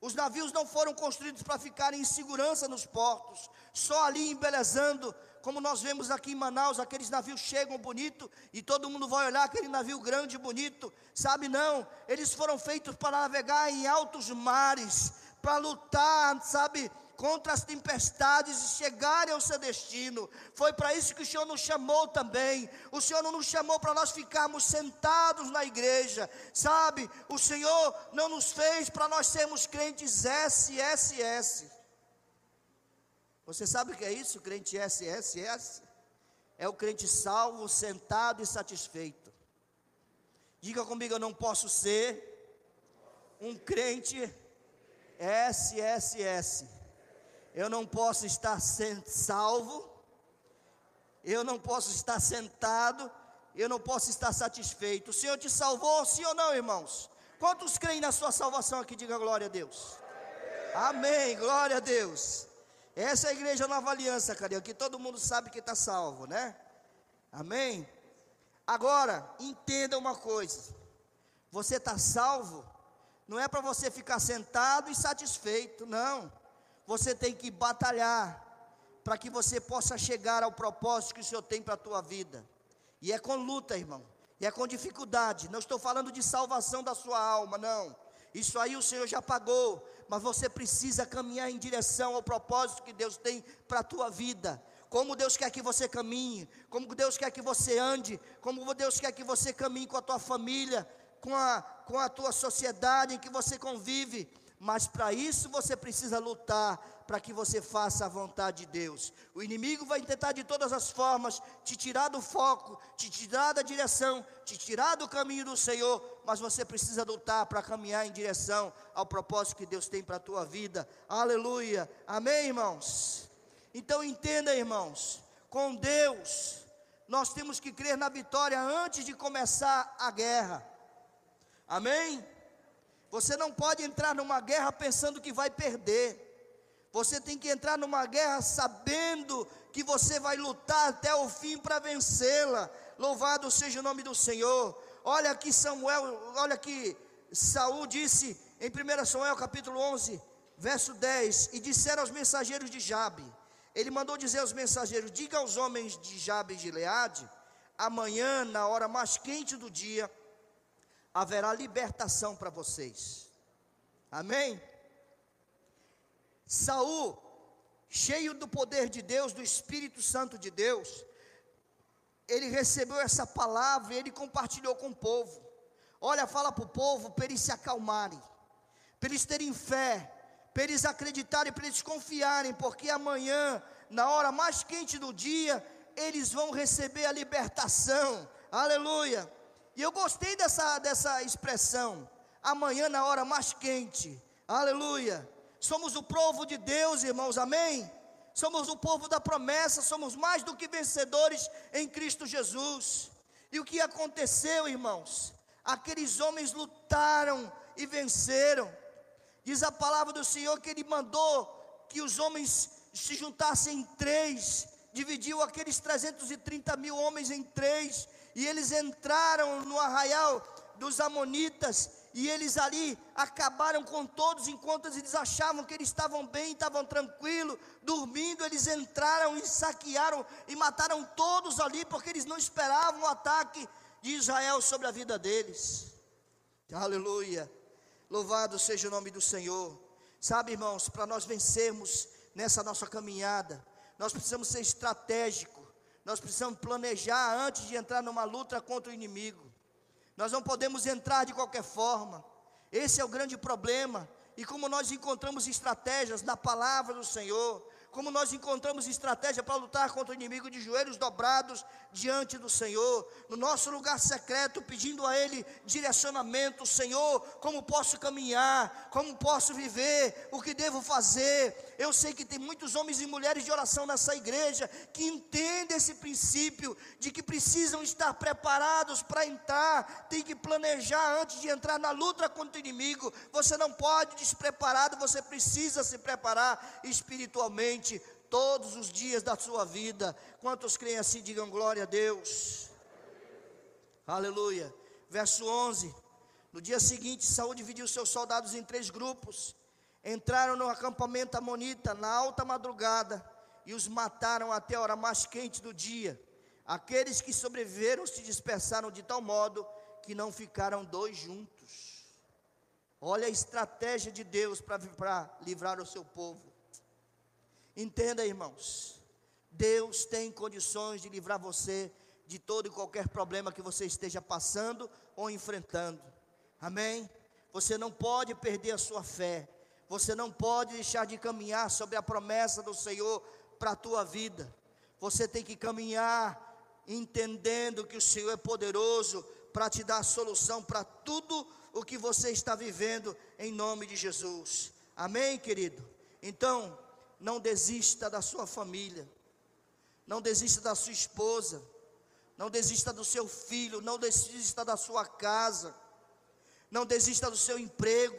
Os navios não foram construídos para ficarem em segurança nos portos, só ali embelezando como nós vemos aqui em Manaus, aqueles navios chegam bonito e todo mundo vai olhar aquele navio grande bonito, sabe? Não, eles foram feitos para navegar em altos mares, para lutar, sabe? Contra as tempestades e chegarem ao seu destino. Foi para isso que o Senhor nos chamou também. O Senhor não nos chamou para nós ficarmos sentados na igreja, sabe? O Senhor não nos fez para nós sermos crentes SSS. Você sabe o que é isso, crente SSS? É o crente salvo, sentado e satisfeito. Diga comigo, eu não posso ser um crente SSS. Eu não posso estar salvo, eu não posso estar sentado, eu não posso estar satisfeito. O Senhor te salvou, sim ou não, irmãos? Quantos creem na sua salvação aqui? Diga glória a Deus. Amém, glória a Deus. Essa é a igreja Nova Aliança, cara, que todo mundo sabe que está salvo, né? Amém? Agora, entenda uma coisa: você está salvo, não é para você ficar sentado e satisfeito, não. Você tem que batalhar para que você possa chegar ao propósito que o Senhor tem para a tua vida. E é com luta, irmão. E é com dificuldade. Não estou falando de salvação da sua alma, não. Isso aí o Senhor já pagou mas você precisa caminhar em direção ao propósito que Deus tem para a tua vida. Como Deus quer que você caminhe, como Deus quer que você ande, como Deus quer que você caminhe com a tua família, com a, com a tua sociedade em que você convive. mas para isso você precisa lutar para que você faça a vontade de Deus. O inimigo vai tentar de todas as formas te tirar do foco, te tirar da direção, te tirar do caminho do Senhor, mas você precisa lutar para caminhar em direção ao propósito que Deus tem para a tua vida. Aleluia. Amém, irmãos. Então entenda, irmãos, com Deus nós temos que crer na vitória antes de começar a guerra. Amém? Você não pode entrar numa guerra pensando que vai perder. Você tem que entrar numa guerra sabendo que você vai lutar até o fim para vencê-la. Louvado seja o nome do Senhor. Olha aqui Samuel, olha aqui Saul disse em 1 Samuel capítulo 11, verso 10, e disseram aos mensageiros de Jabe. Ele mandou dizer aos mensageiros: Diga aos homens de Jabe e Gileade, amanhã, na hora mais quente do dia, haverá libertação para vocês. Amém? Saul, cheio do poder de Deus, do Espírito Santo de Deus, ele recebeu essa palavra e ele compartilhou com o povo. Olha, fala para o povo para eles se acalmarem, para eles terem fé, para eles acreditarem, para eles confiarem, porque amanhã, na hora mais quente do dia, eles vão receber a libertação. Aleluia. E eu gostei dessa, dessa expressão. Amanhã, na hora mais quente. Aleluia. Somos o povo de Deus, irmãos, amém? Somos o povo da promessa, somos mais do que vencedores em Cristo Jesus. E o que aconteceu, irmãos? Aqueles homens lutaram e venceram. Diz a palavra do Senhor que Ele mandou que os homens se juntassem em três, dividiu aqueles 330 mil homens em três, e eles entraram no arraial dos Amonitas, e eles ali acabaram com todos, enquanto eles achavam que eles estavam bem, estavam tranquilos, dormindo, eles entraram e saquearam e mataram todos ali, porque eles não esperavam o ataque de Israel sobre a vida deles. Aleluia. Louvado seja o nome do Senhor. Sabe, irmãos, para nós vencermos nessa nossa caminhada, nós precisamos ser estratégicos nós precisamos planejar antes de entrar numa luta contra o inimigo. Nós não podemos entrar de qualquer forma. Esse é o grande problema. E como nós encontramos estratégias na palavra do Senhor, como nós encontramos estratégia para lutar contra o inimigo de joelhos dobrados diante do Senhor, no nosso lugar secreto, pedindo a Ele direcionamento, Senhor, como posso caminhar, como posso viver, o que devo fazer. Eu sei que tem muitos homens e mulheres de oração nessa igreja que entendem esse princípio de que precisam estar preparados para entrar, tem que planejar antes de entrar na luta contra o inimigo. Você não pode despreparado, você precisa se preparar espiritualmente todos os dias da sua vida. Quantos creem assim, digam glória a Deus. Aleluia. Verso 11. No dia seguinte, Saúl dividiu seus soldados em três grupos. Entraram no acampamento amonita na alta madrugada e os mataram até a hora mais quente do dia. Aqueles que sobreviveram se dispersaram de tal modo que não ficaram dois juntos. Olha a estratégia de Deus para livrar o seu povo. Entenda, irmãos, Deus tem condições de livrar você de todo e qualquer problema que você esteja passando ou enfrentando. Amém? Você não pode perder a sua fé. Você não pode deixar de caminhar sobre a promessa do Senhor para a tua vida. Você tem que caminhar entendendo que o Senhor é poderoso para te dar solução para tudo o que você está vivendo em nome de Jesus. Amém, querido? Então, não desista da sua família, não desista da sua esposa, não desista do seu filho, não desista da sua casa, não desista do seu emprego,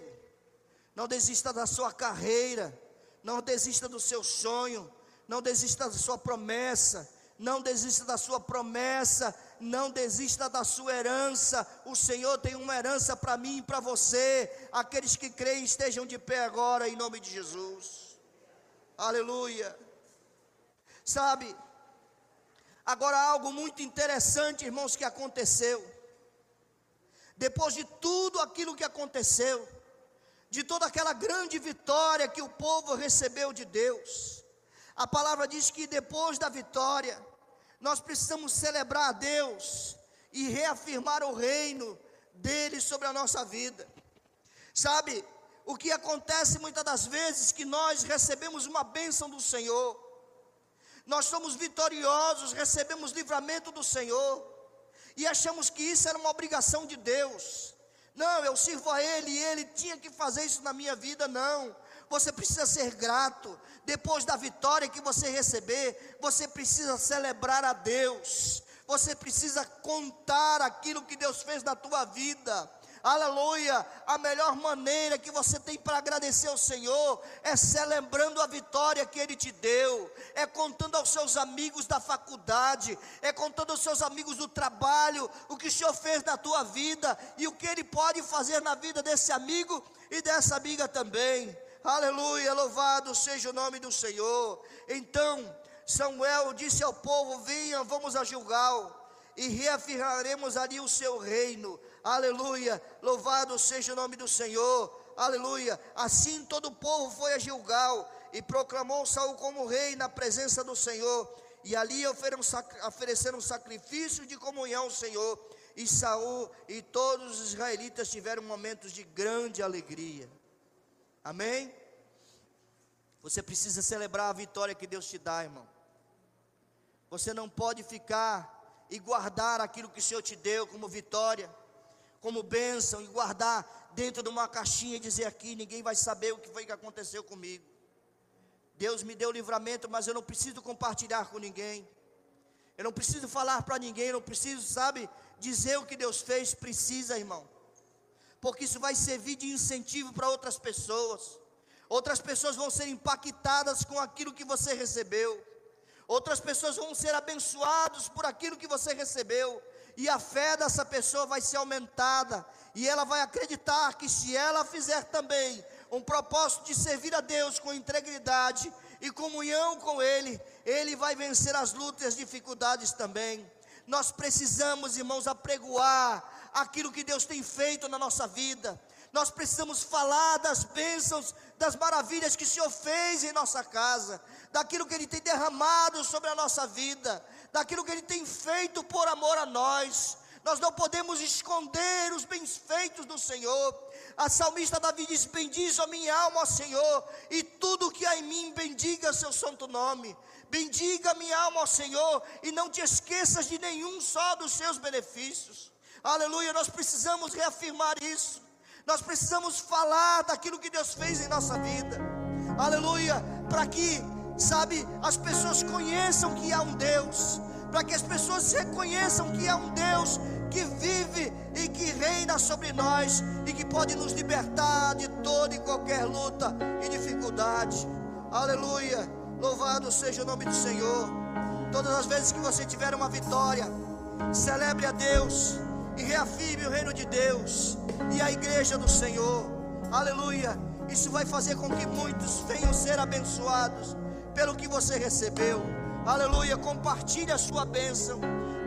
não desista da sua carreira, não desista do seu sonho, não desista da sua promessa, não desista da sua promessa, não desista da sua herança. O Senhor tem uma herança para mim e para você. Aqueles que creem estejam de pé agora em nome de Jesus. Aleluia. Sabe, agora algo muito interessante, irmãos, que aconteceu. Depois de tudo aquilo que aconteceu, de toda aquela grande vitória que o povo recebeu de Deus, a palavra diz que depois da vitória, nós precisamos celebrar a Deus e reafirmar o reino dele sobre a nossa vida. Sabe, o que acontece muitas das vezes que nós recebemos uma bênção do Senhor, nós somos vitoriosos, recebemos livramento do Senhor, e achamos que isso era uma obrigação de Deus. Não, eu sirvo a Ele e Ele tinha que fazer isso na minha vida, não. Você precisa ser grato. Depois da vitória que você receber, você precisa celebrar a Deus. Você precisa contar aquilo que Deus fez na tua vida. Aleluia! A melhor maneira que você tem para agradecer ao Senhor é celebrando a vitória que Ele te deu, é contando aos seus amigos da faculdade, é contando aos seus amigos do trabalho o que o Senhor fez na tua vida e o que Ele pode fazer na vida desse amigo e dessa amiga também. Aleluia! Louvado seja o nome do Senhor. Então, Samuel disse ao povo: Venha, vamos a Gilgal e reafirmaremos ali o seu reino aleluia, louvado seja o nome do Senhor, aleluia. Assim todo o povo foi a Gilgal e proclamou Saul como rei na presença do Senhor, e ali ofereceram sacrifício de comunhão ao Senhor, e Saul e todos os israelitas tiveram momentos de grande alegria. Amém? Você precisa celebrar a vitória que Deus te dá, irmão. Você não pode ficar e guardar aquilo que o Senhor te deu como vitória como bênção e guardar dentro de uma caixinha e dizer aqui: ninguém vai saber o que foi que aconteceu comigo. Deus me deu livramento, mas eu não preciso compartilhar com ninguém. Eu não preciso falar para ninguém, eu não preciso, sabe, dizer o que Deus fez. Precisa, irmão, porque isso vai servir de incentivo para outras pessoas. Outras pessoas vão ser impactadas com aquilo que você recebeu. Outras pessoas vão ser abençoadas por aquilo que você recebeu e a fé dessa pessoa vai ser aumentada, e ela vai acreditar que se ela fizer também um propósito de servir a Deus com integridade e comunhão com Ele, Ele vai vencer as lutas e as dificuldades também. Nós precisamos, irmãos, apregoar aquilo que Deus tem feito na nossa vida. Nós precisamos falar das bênçãos, das maravilhas que o Senhor fez em nossa casa, daquilo que Ele tem derramado sobre a nossa vida daquilo que Ele tem feito por amor a nós. Nós não podemos esconder os bens feitos do Senhor. A salmista Davi diz: Bendiz a minha alma ao Senhor, e tudo que há em mim, bendiga seu santo nome. Bendiga a minha alma ao Senhor, e não te esqueças de nenhum só dos seus benefícios. Aleluia, nós precisamos reafirmar isso. Nós precisamos falar daquilo que Deus fez em nossa vida. Aleluia, para que sabe, as pessoas conheçam que há um Deus, para que as pessoas reconheçam que há um Deus que vive e que reina sobre nós e que pode nos libertar de toda e qualquer luta e dificuldade. Aleluia! Louvado seja o nome do Senhor. Todas as vezes que você tiver uma vitória, celebre a Deus e reafirme o reino de Deus e a igreja do Senhor. Aleluia! Isso vai fazer com que muitos venham ser abençoados pelo que você recebeu. Aleluia. Compartilhe a sua bênção.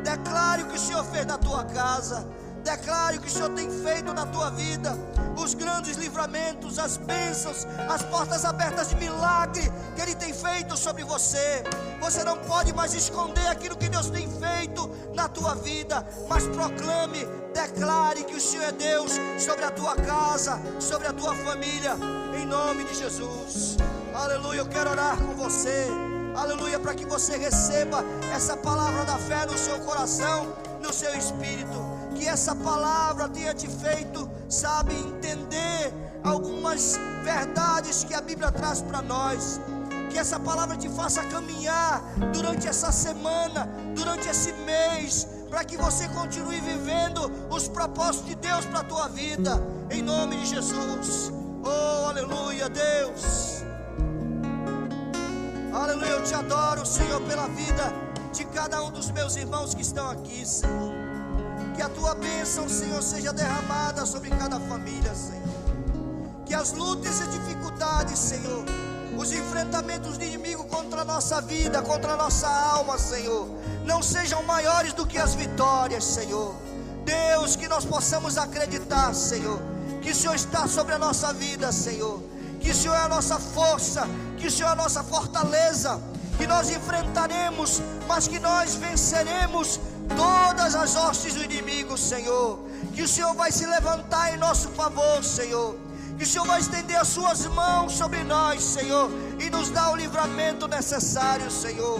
Declare o que o Senhor fez na tua casa. Declare o que o Senhor tem feito na tua vida. Os grandes livramentos, as bênçãos, as portas abertas de milagre que Ele tem feito sobre você. Você não pode mais esconder aquilo que Deus tem feito na tua vida, mas proclame, declare que o Senhor é Deus sobre a tua casa, sobre a tua família, em nome de Jesus. Aleluia, eu quero orar com você. Aleluia, para que você receba essa palavra da fé no seu coração, no seu espírito. Que essa palavra tenha te feito, sabe, entender algumas verdades que a Bíblia traz para nós. Que essa palavra te faça caminhar durante essa semana, durante esse mês, para que você continue vivendo os propósitos de Deus para a tua vida, em nome de Jesus. Oh, aleluia, Deus. Aleluia, eu te adoro, Senhor, pela vida de cada um dos meus irmãos que estão aqui, Senhor. Que a tua bênção, Senhor, seja derramada sobre cada família, Senhor. Que as lutas e dificuldades, Senhor, os enfrentamentos do inimigo contra a nossa vida, contra a nossa alma, Senhor, não sejam maiores do que as vitórias, Senhor. Deus, que nós possamos acreditar, Senhor, que o Senhor está sobre a nossa vida, Senhor. Que o Senhor é a nossa força, que o Senhor é a nossa fortaleza, que nós enfrentaremos, mas que nós venceremos todas as hostes do inimigo, Senhor. Que o Senhor vai se levantar em nosso favor, Senhor. que o Senhor vai estender as suas mãos sobre nós, Senhor, e nos dar o livramento necessário, Senhor.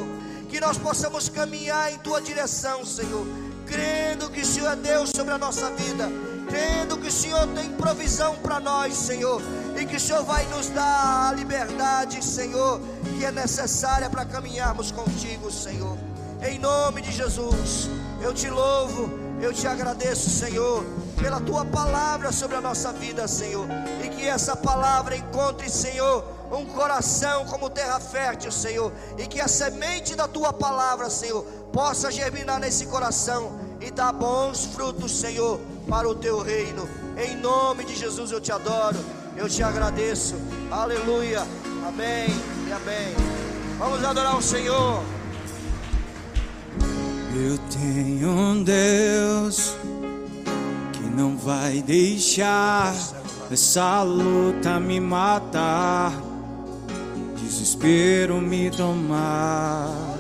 Que nós possamos caminhar em tua direção, Senhor, crendo que o Senhor é Deus sobre a nossa vida, crendo que o Senhor tem provisão para nós, Senhor, e que o Senhor vai nos dar a liberdade, Senhor, que é necessária para caminharmos contigo, Senhor. Em nome de Jesus, eu te louvo, eu te agradeço, Senhor, pela tua palavra sobre a nossa vida, Senhor, e que essa palavra encontre, Senhor, um coração como terra fértil, Senhor, e que a semente da tua palavra, Senhor, possa germinar nesse coração e dar bons frutos, Senhor, para o teu reino. Em nome de Jesus eu te adoro, eu te agradeço. Aleluia. Amém e amém. Vamos adorar o Senhor. Eu tenho um Deus que não vai deixar essa luta me matar, desespero me tomar.